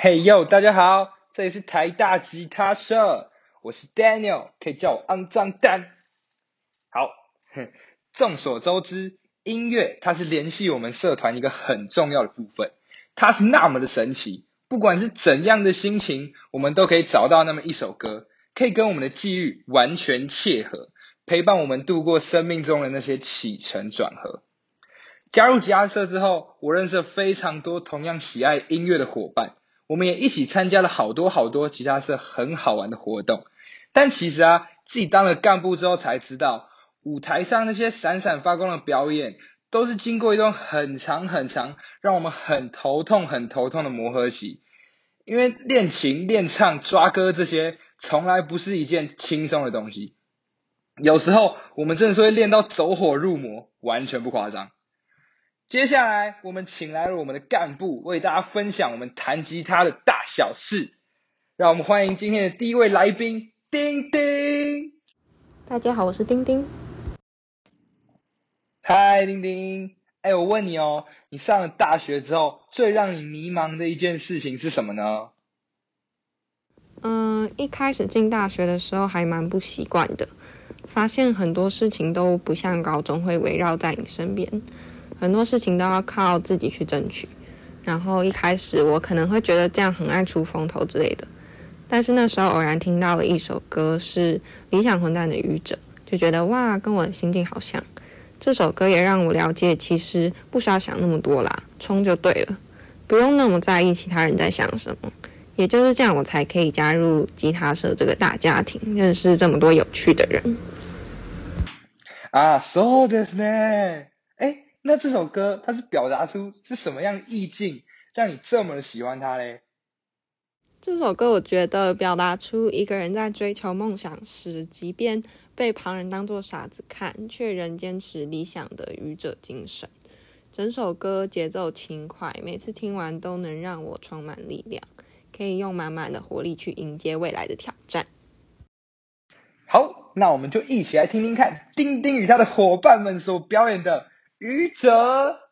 嘿呦，大家好，这里是台大吉他社，我是 Daniel，可以叫我肮脏蛋。好，众所周知，音乐它是联系我们社团一个很重要的部分，它是那么的神奇，不管是怎样的心情，我们都可以找到那么一首歌，可以跟我们的际遇完全切合，陪伴我们度过生命中的那些起承转合。加入吉他社之后，我认识了非常多同样喜爱音乐的伙伴。我们也一起参加了好多好多吉他社很好玩的活动，但其实啊，自己当了干部之后才知道，舞台上那些闪闪发光的表演，都是经过一段很长很长，让我们很头痛很头痛的磨合期。因为练琴、练唱、抓歌这些，从来不是一件轻松的东西。有时候我们真的是会练到走火入魔，完全不夸张。接下来，我们请来了我们的干部，为大家分享我们弹吉他的大小事。让我们欢迎今天的第一位来宾，丁丁。大家好，我是丁丁。嗨，丁丁。哎，我问你哦，你上了大学之后，最让你迷茫的一件事情是什么呢？嗯，一开始进大学的时候还蛮不习惯的，发现很多事情都不像高中会围绕在你身边。很多事情都要靠自己去争取，然后一开始我可能会觉得这样很爱出风头之类的，但是那时候偶然听到了一首歌是理想混蛋的愚者，就觉得哇，跟我的心境好像。这首歌也让我了解，其实不需要想那么多啦，冲就对了，不用那么在意其他人在想什么。也就是这样，我才可以加入吉他社这个大家庭，认识这么多有趣的人。啊，so ですね。 哎。那这首歌它是表达出是什么样意境，让你这么喜欢它嘞？这首歌我觉得表达出一个人在追求梦想时，即便被旁人当作傻子看，却仍坚持理想的愚者精神。整首歌节奏轻快，每次听完都能让我充满力量，可以用满满的活力去迎接未来的挑战。好，那我们就一起来听听看丁丁与他的伙伴们所表演的。愚者。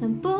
能不？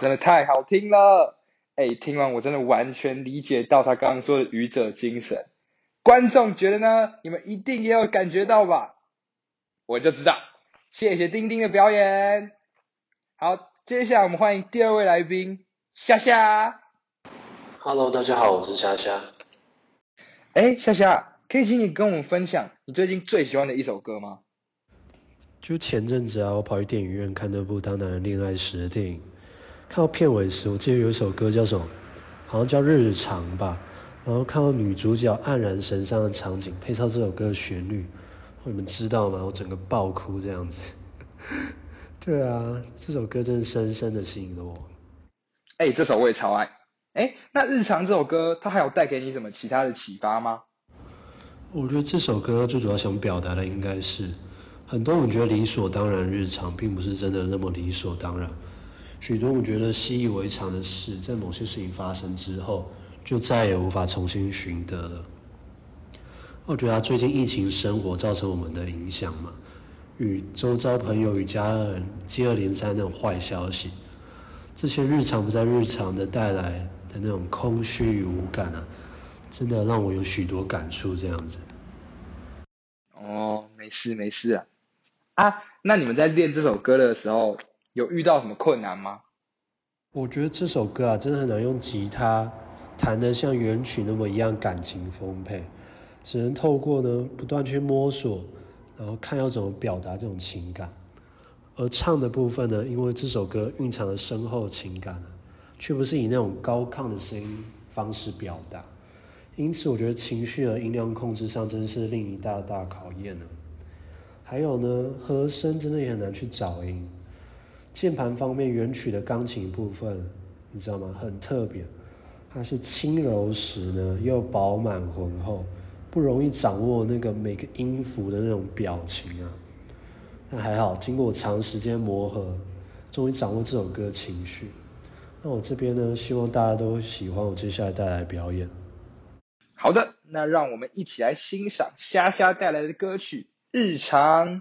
真的太好听了！哎，听完我真的完全理解到他刚刚说的愚者精神。观众觉得呢？你们一定也有感觉到吧？我就知道。谢谢丁丁的表演。好，接下来我们欢迎第二位来宾夏夏。Hello，大家好，我是夏夏。哎，夏夏，可以请你跟我们分享你最近最喜欢的一首歌吗？就前阵子啊，我跑去电影院看那部《当男人恋爱时》的电影。看到片尾时，我记得有一首歌叫什么，好像叫《日常》吧。然后看到女主角黯然神伤的场景，配上这首歌的旋律，你们知道吗？我整个爆哭这样子。对啊，这首歌真的深深的吸引了我。哎，这首我也超爱。哎，那《日常》这首歌，它还有带给你什么其他的启发吗？我觉得这首歌最主要想表达的，应该是很多我们觉得理所当然日常，并不是真的那么理所当然。许多我们觉得习以为常的事，在某些事情发生之后，就再也无法重新寻得了。我觉得最近疫情生活造成我们的影响嘛，与周遭朋友与家人接二连三那种坏消息，这些日常不再日常的带来的那种空虚与无感啊，真的让我有许多感触。这样子。哦，没事没事啊。啊，那你们在练这首歌的时候？有遇到什么困难吗？我觉得这首歌啊，真的很难用吉他弹得像原曲那么一样感情丰沛，只能透过呢不断去摸索，然后看要怎么表达这种情感。而唱的部分呢，因为这首歌蕴藏了深厚情感啊，却不是以那种高亢的声音方式表达，因此我觉得情绪和音量控制上真是另一大大考验呢。还有呢，和声真的也很难去找音。键盘方面，原曲的钢琴部分，你知道吗？很特别，它是轻柔时呢，又饱满浑厚，不容易掌握那个每个音符的那种表情啊。但还好，经过长时间磨合，终于掌握这首歌情绪。那我这边呢，希望大家都喜欢我接下来带来的表演。好的，那让我们一起来欣赏虾虾带来的歌曲《日常》。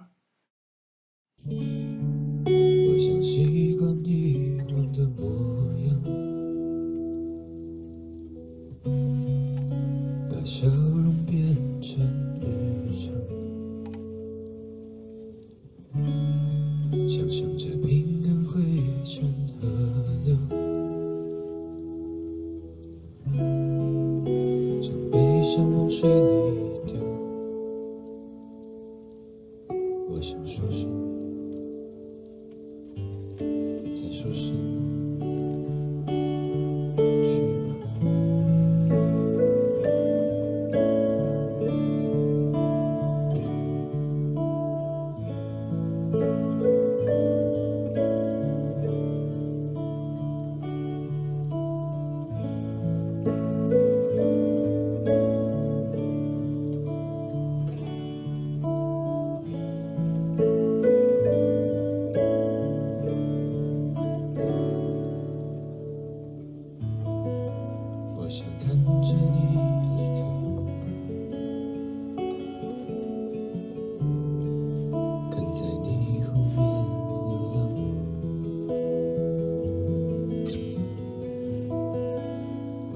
是不是？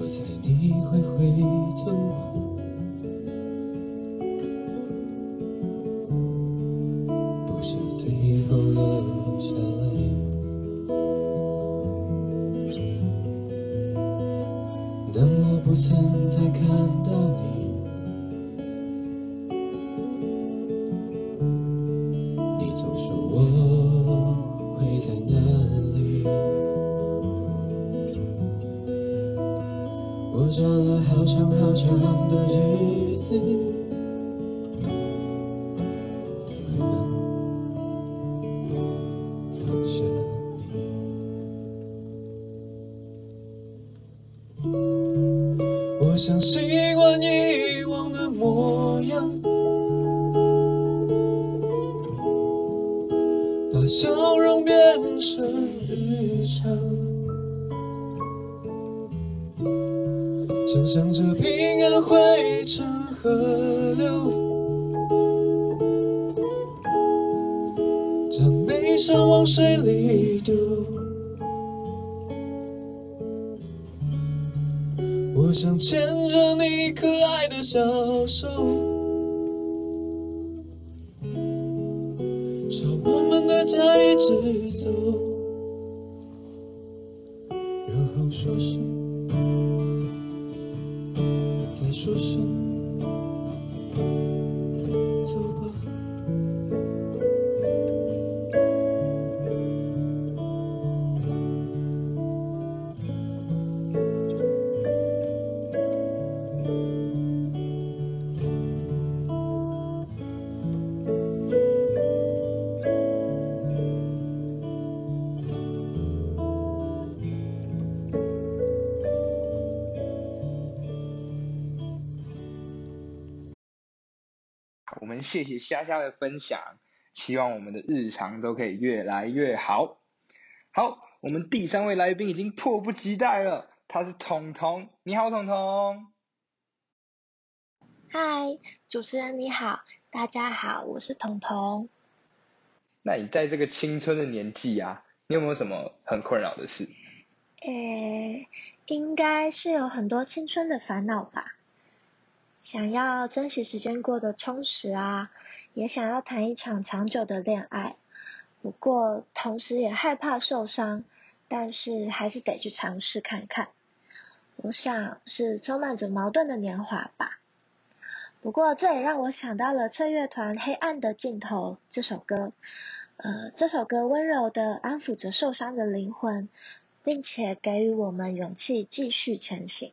我猜你会回样，把笑容变成日常，想象着平安汇成河流，将悲伤往水里丢。我想牵着你可爱的小手。谢谢虾虾的分享，希望我们的日常都可以越来越好。好，我们第三位来宾已经迫不及待了，他是彤彤。你好，彤彤。嗨，主持人你好，大家好，我是彤彤。那你在这个青春的年纪啊，你有没有什么很困扰的事？诶，应该是有很多青春的烦恼吧。想要珍惜时间过得充实啊，也想要谈一场长久的恋爱，不过同时也害怕受伤，但是还是得去尝试看看。我想是充满着矛盾的年华吧。不过这也让我想到了翠乐团《黑暗的尽头》这首歌。呃，这首歌温柔的安抚着受伤的灵魂，并且给予我们勇气继续前行。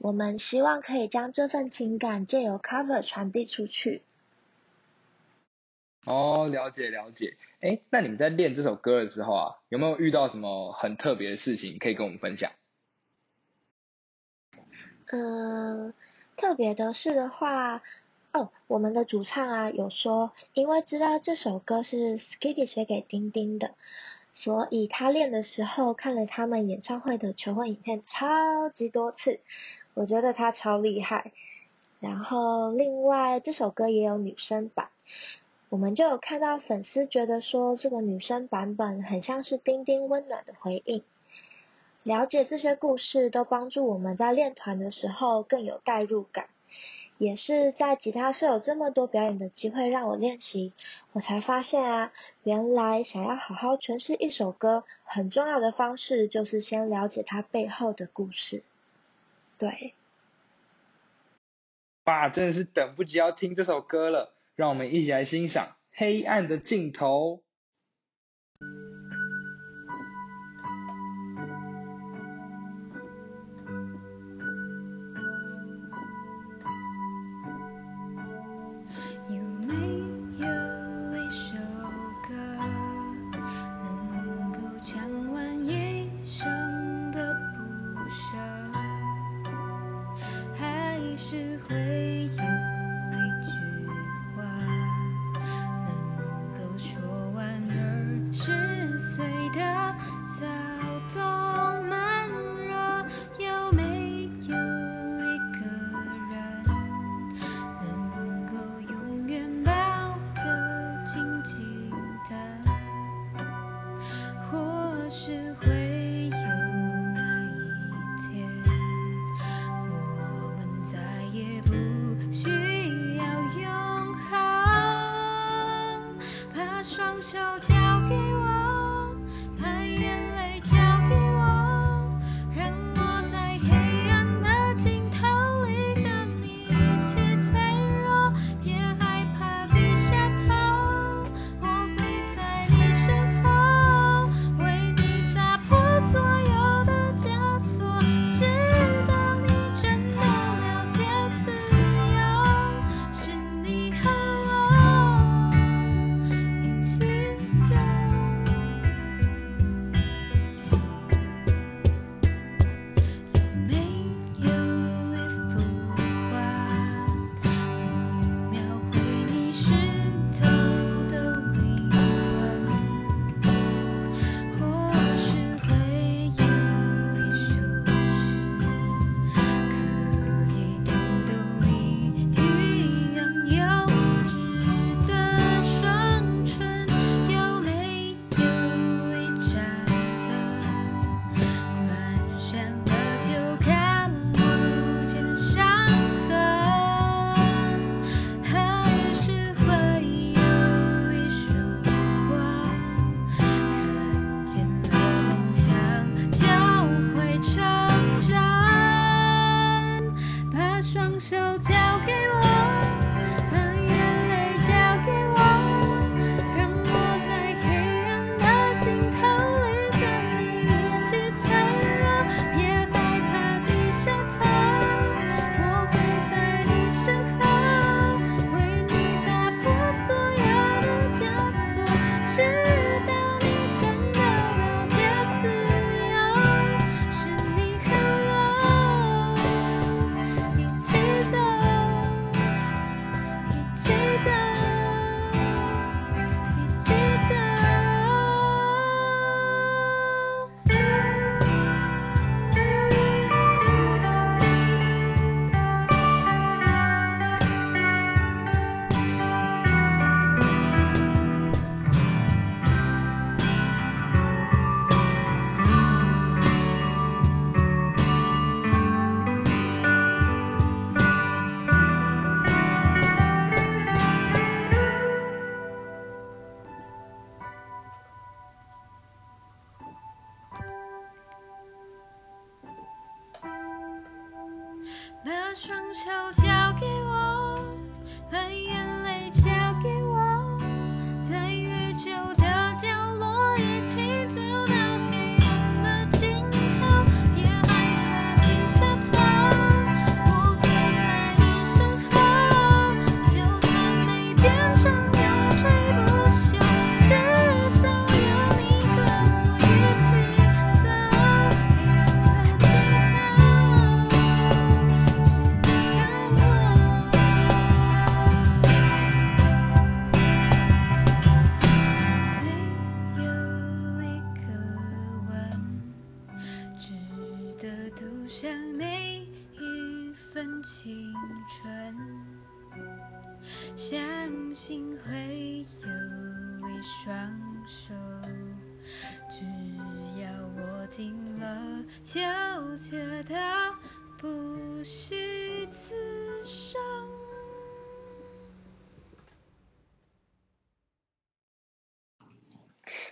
我们希望可以将这份情感借由 cover 传递出去。哦，了解了解。哎，那你们在练这首歌的时候啊，有没有遇到什么很特别的事情可以跟我们分享？嗯，特别的事的话，哦，我们的主唱啊有说，因为知道这首歌是 Skitty 写给丁丁的，所以他练的时候看了他们演唱会的求婚影片超级多次，我觉得他超厉害。然后另外这首歌也有女生版，我们就有看到粉丝觉得说这个女生版本很像是丁丁温暖的回应。了解这些故事都帮助我们在练团的时候更有代入感，也是在吉他社有这么多表演的机会让我练习，我才发现啊，原来想要好好诠释一首歌，很重要的方式就是先了解它背后的故事。对，哇，真的是等不及要听这首歌了，让我们一起来欣赏《黑暗的尽头》。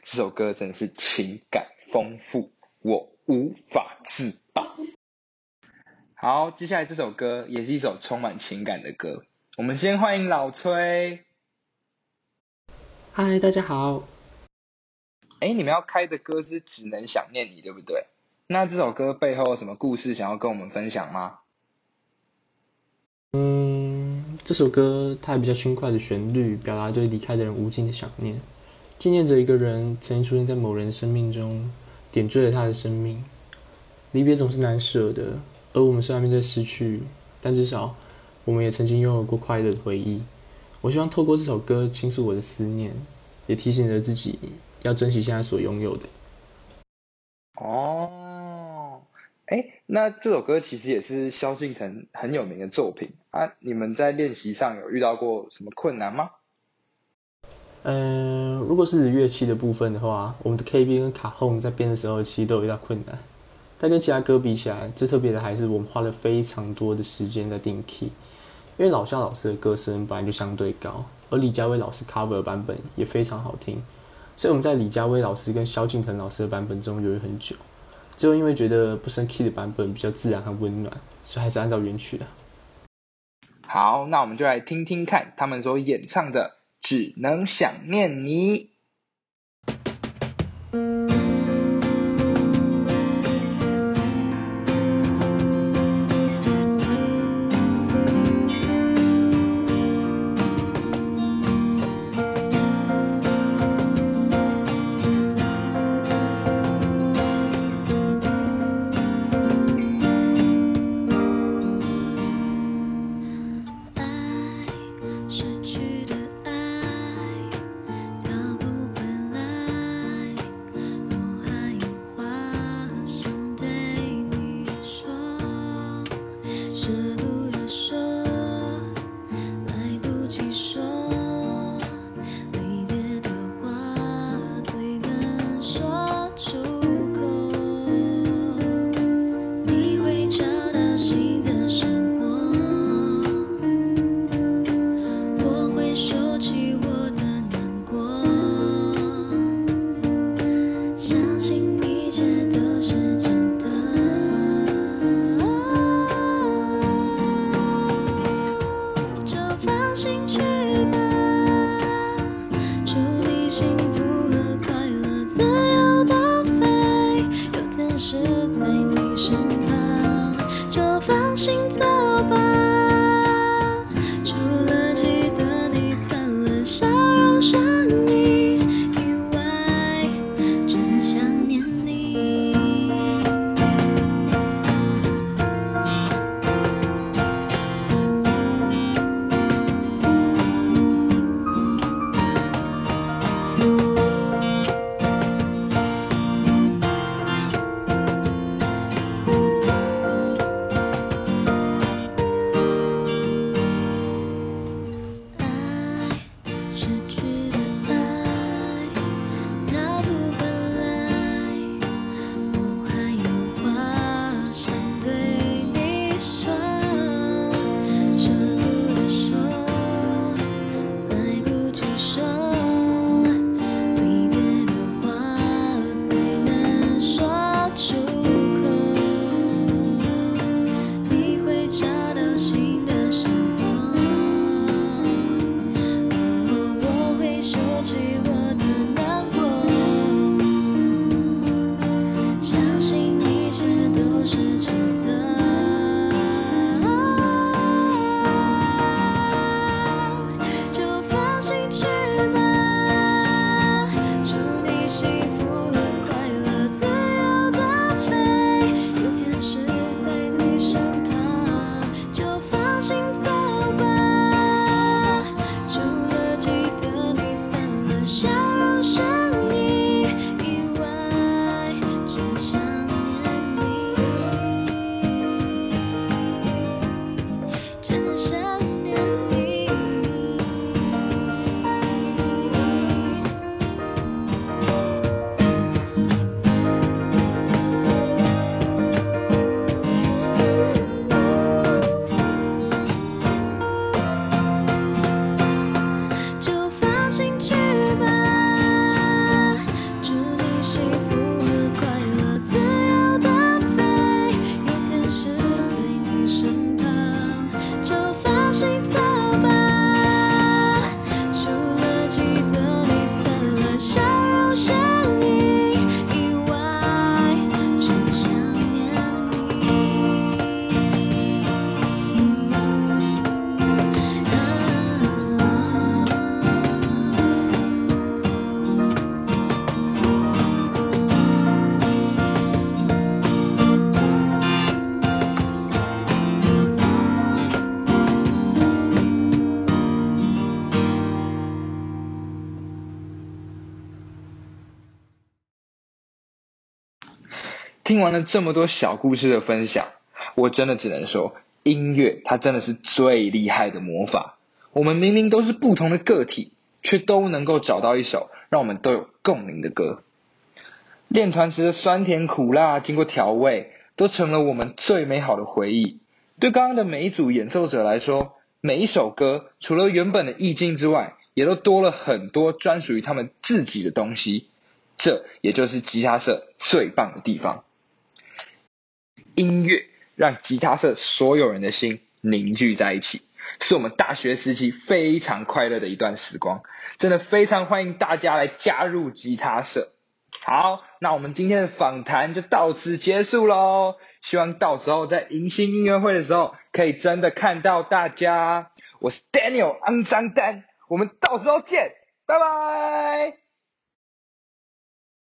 这首歌真的是情感丰富，我无法自拔。好，接下来这首歌也是一首充满情感的歌。我们先欢迎老崔。嗨，大家好。哎，你们要开的歌是《只能想念你》，对不对？那这首歌背后有什么故事想要跟我们分享吗？嗯，这首歌它有比较轻快的旋律，表达对离开的人无尽的想念，纪念着一个人曾经出现在某人的生命中，点缀了他的生命。离别总是难舍的，而我们虽然面对失去，但至少我们也曾经拥有过快乐的回忆。我希望透过这首歌倾诉我的思念，也提醒着自己要珍惜现在所拥有的。哦，哎，那这首歌其实也是萧敬腾很有名的作品啊。你们在练习上有遇到过什么困难吗？呃，如果是乐器的部分的话，我们的 KB 跟卡 home 在编的时候其实都有遇到困难，但跟其他歌比起来，最特别的还是我们花了非常多的时间在定 key，因为老肖老师的歌声本来就相对高，而李佳薇老师 cover 的版本也非常好听，所以我们在李佳薇老师跟萧敬腾老师的版本中犹豫很久，最后因为觉得不升 key 的版本比较自然和温暖，所以还是按照原曲的。好，那我们就来听听看他们所演唱的《只能想念你》。完了这么多小故事的分享，我真的只能说，音乐它真的是最厉害的魔法。我们明明都是不同的个体，却都能够找到一首让我们都有共鸣的歌。练团时的酸甜苦辣，经过调味，都成了我们最美好的回忆。对刚刚的每一组演奏者来说，每一首歌除了原本的意境之外，也都多了很多专属于他们自己的东西。这也就是吉他社最棒的地方。音乐让吉他社所有人的心凝聚在一起，是我们大学时期非常快乐的一段时光。真的非常欢迎大家来加入吉他社。好，那我们今天的访谈就到此结束喽。希望到时候在迎新音乐会的时候，可以真的看到大家。我是 Daniel 肮脏丹，我们到时候见，拜拜。